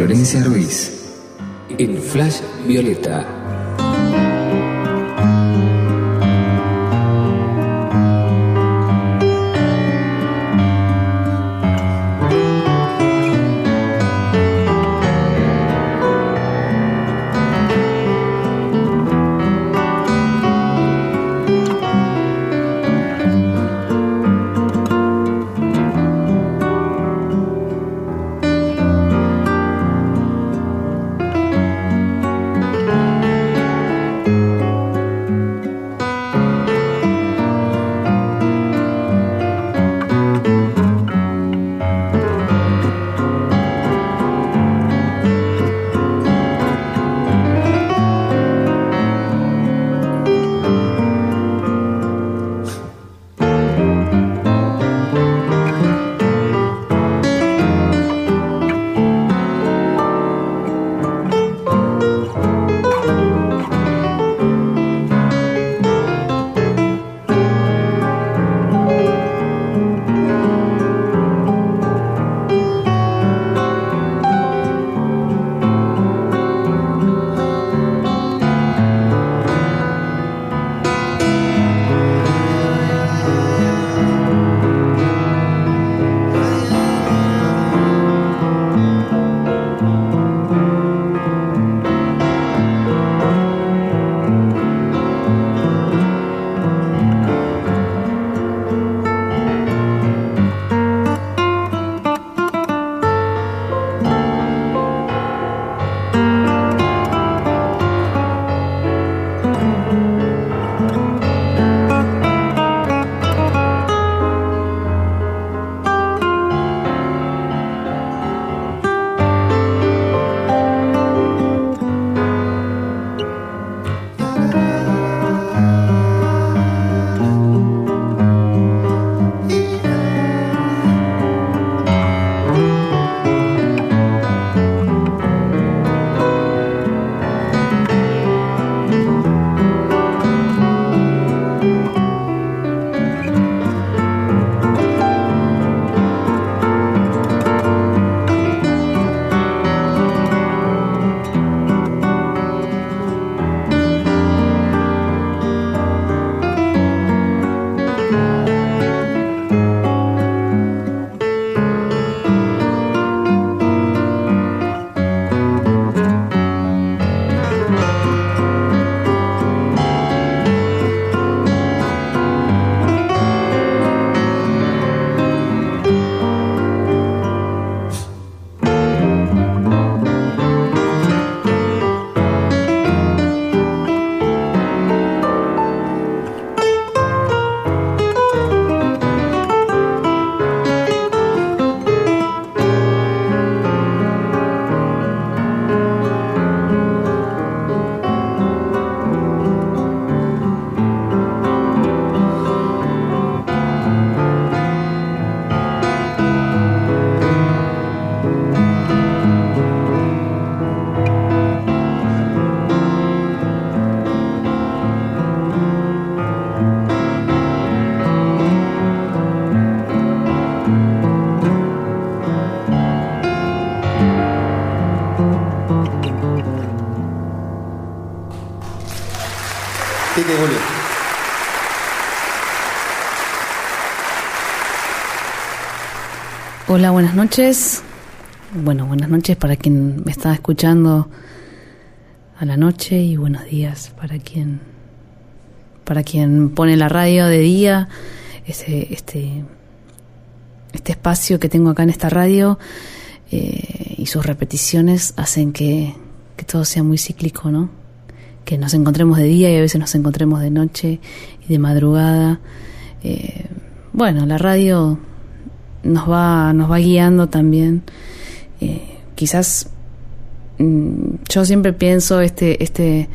Florencia Ruiz en Flash Violeta. Hola, buenas noches. Bueno, buenas noches para quien me está escuchando a la noche y buenos días para quien para quien pone la radio de día, este, este, espacio que tengo acá en esta radio eh, y sus repeticiones hacen que, todo sea muy cíclico, ¿no? Que nos encontremos de día y a veces nos encontremos de noche y de madrugada. Eh, bueno, la radio nos va, nos va guiando también. Eh, quizás mm, yo siempre pienso este, este,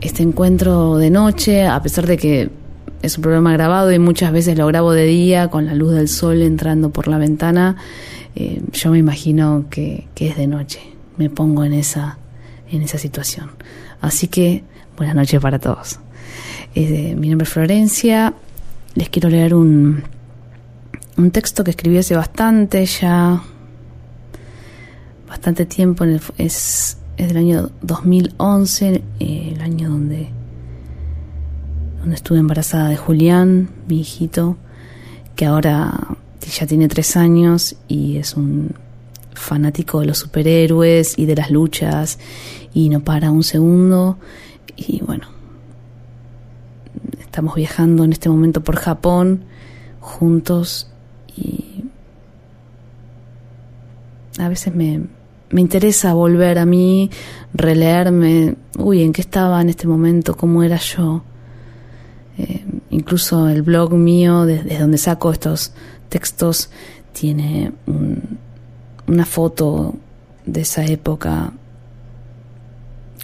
este encuentro de noche, a pesar de que es un programa grabado y muchas veces lo grabo de día con la luz del sol entrando por la ventana, eh, yo me imagino que, es de noche. Me pongo en esa, en esa situación. Así que buenas noches para todos. Eh, mi nombre es Florencia. Les quiero leer un, un texto que escribí hace bastante ya, bastante tiempo. es, es del año 2011, eh, el año donde donde estuve embarazada de Julián, mi hijito, que ahora ya tiene tres años y es un fanático de los superhéroes y de las luchas y no para un segundo. Y bueno, estamos viajando en este momento por Japón juntos y a veces me, me interesa volver a mí, releerme, uy, ¿en qué estaba en este momento? ¿Cómo era yo? Eh, incluso el blog mío, desde, donde saco estos textos, tiene una foto de esa época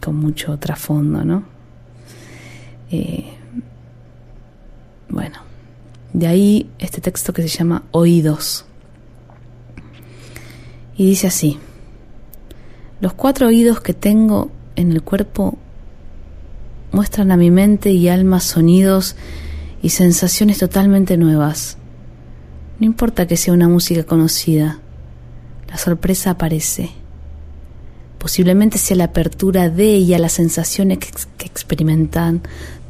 con mucho trasfondo, ¿no? Eh, bueno, de ahí este texto que se llama Oídos. Y dice así, los cuatro oídos que tengo en el cuerpo muestran a mi mente y alma sonidos y sensaciones totalmente nuevas. No importa que sea una música conocida, la sorpresa aparece. Posiblemente sea la apertura de ella las sensaciones que, que experimentan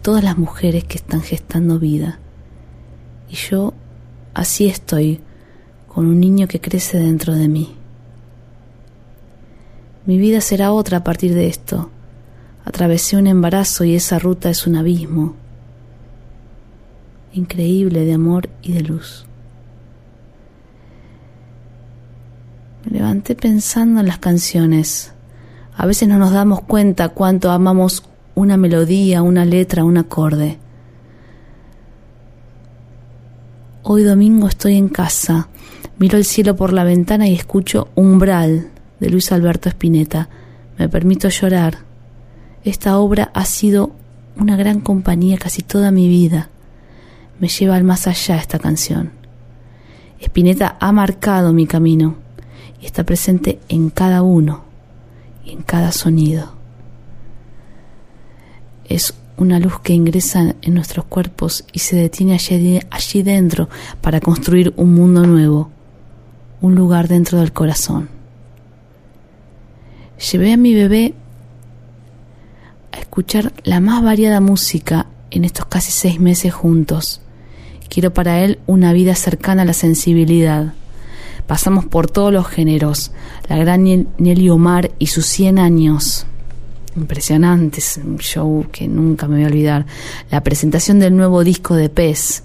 todas las mujeres que están gestando vida. Y yo así estoy, con un niño que crece dentro de mí. Mi vida será otra a partir de esto Atravesé un embarazo y esa ruta es un abismo increíble de amor y de luz. Me levanté pensando en las canciones. A veces no nos damos cuenta cuánto amamos una melodía, una letra, un acorde. Hoy domingo estoy en casa, miro el cielo por la ventana y escucho Umbral de Luis Alberto Spinetta. Me permito llorar esta obra ha sido una gran compañía casi toda mi vida. Me lleva al más allá esta canción. Spinetta ha marcado mi camino y está presente en cada uno en cada sonido. Es una luz que ingresa en nuestros cuerpos y se detiene allí, allí dentro para construir un mundo nuevo, un lugar dentro del corazón. Llevé a mi bebé escuchar la más variada música en estos casi seis meses juntos. Quiero para él una vida cercana a la sensibilidad. Pasamos por todos los géneros. La gran Nelly Omar y sus 100 años. Impresionante, un show que nunca me voy a olvidar. La presentación del nuevo disco de Pez,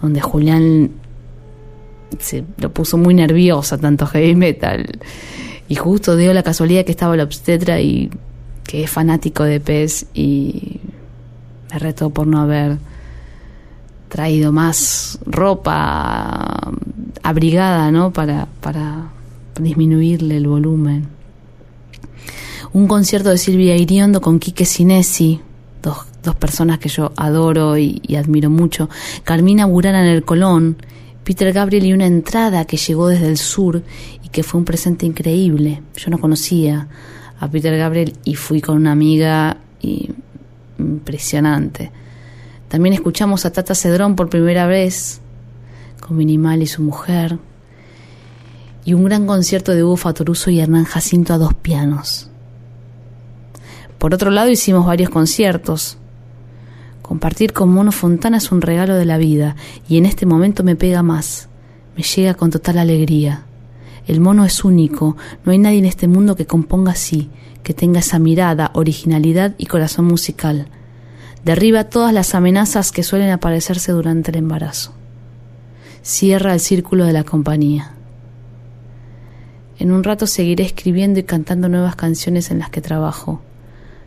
donde Julián se lo puso muy nerviosa, tanto heavy metal. Y justo dio la casualidad que estaba la obstetra y que es fanático de pez y me retó por no haber traído más ropa abrigada, ¿no? Para, para disminuirle el volumen. Un concierto de Silvia Iriondo con Quique Sinesi, dos, dos personas que yo adoro y, y, admiro mucho. Carmina Burana en el Colón, Peter Gabriel y una entrada que llegó desde el sur y que fue un presente increíble. Yo no conocía a Peter Gabriel y fui con una amiga y impresionante. También escuchamos a Tata Cedrón por primera vez con Minimal y su mujer y un gran concierto de Hugo Fatoruso y Hernán Jacinto a dos pianos. Por otro lado hicimos varios conciertos. Compartir con Mono Fontana es un regalo de la vida y en este momento me pega más. me llega con total alegría. El mono es único, no hay nadie en este mundo que componga así, que tenga esa mirada, originalidad y corazón musical. Derriba todas las amenazas que suelen aparecerse durante el embarazo. Cierra el círculo de la compañía. En un rato seguiré escribiendo y cantando nuevas canciones en las que trabajo.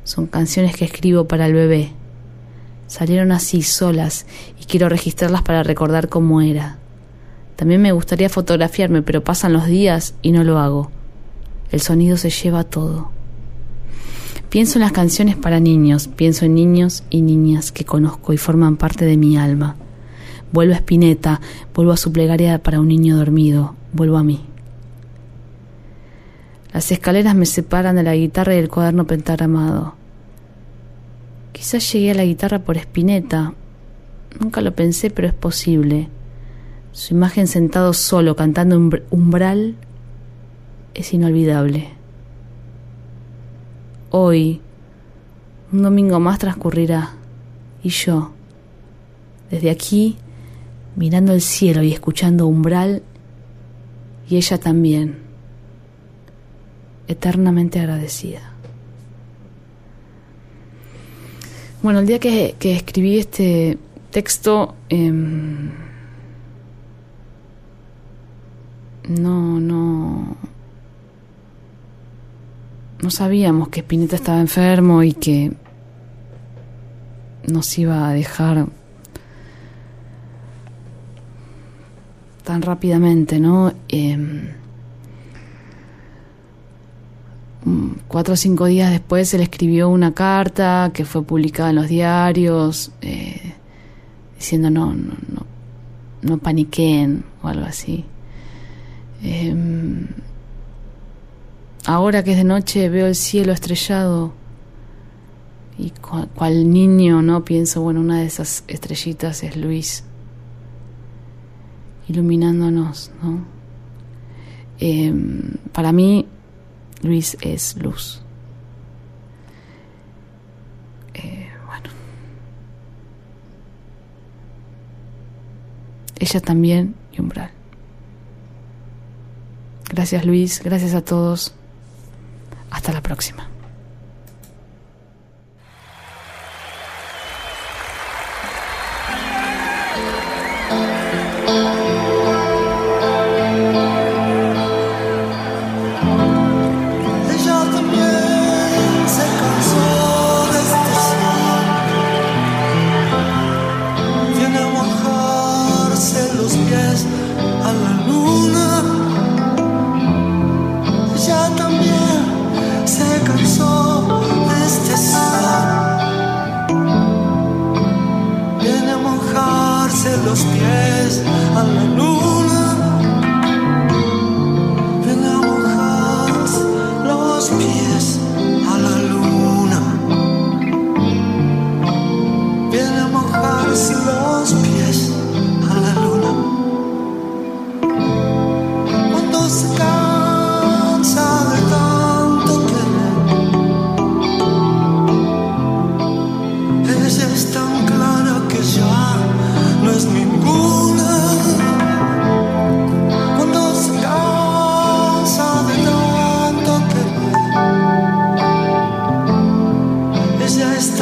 Son canciones que escribo para el bebé. Salieron así, solas, y quiero registrarlas para recordar cómo era. También me gustaría fotografiarme, pero pasan los días y no lo hago. El sonido se lleva todo. Pienso en las canciones para niños, pienso en niños y niñas que conozco y forman parte de mi alma. Vuelvo a Spinetta, vuelvo a su plegaria para un niño dormido, vuelvo a mí. Las escaleras me separan de la guitarra y del cuaderno pentagramado. Quizás llegué a la guitarra por Spinetta. Nunca lo pensé, pero es posible. Su imagen sentado solo cantando umbral es inolvidable. Hoy, un domingo más transcurrirá y yo, desde aquí, mirando el cielo y escuchando umbral, y ella también, eternamente agradecida. Bueno, el día que, escribí este texto, em, no, no, no sabíamos que Spinetta estaba enfermo y que nos iba a dejar tan rápidamente, ¿no? Em, cuatro o cinco días después él escribió una carta que fue publicada en los diarios eh, diciendo no, no, no, no paniquen o algo así. Em, ahora que es de noche veo el cielo estrellado y cual, niño, ¿no? Pienso, bueno, una de esas estrellitas es Luis iluminándonos, ¿no? Em, para mí, Luis es luz. Eh, bueno. Ella también y umbral. Gracias Luis, gracias a todos. Hasta la próxima. eres. Aleluya. just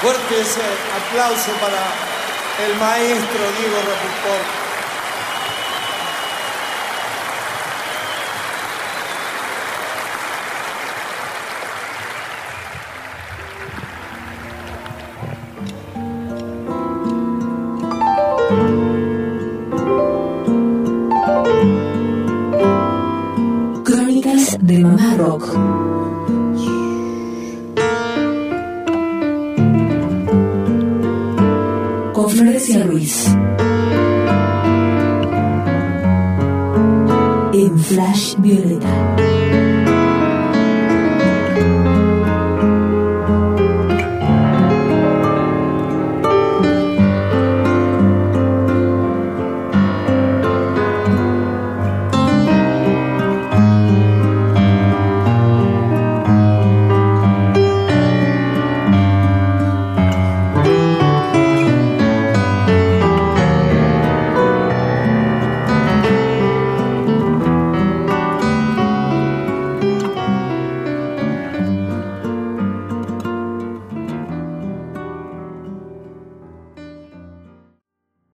Flash Violeta.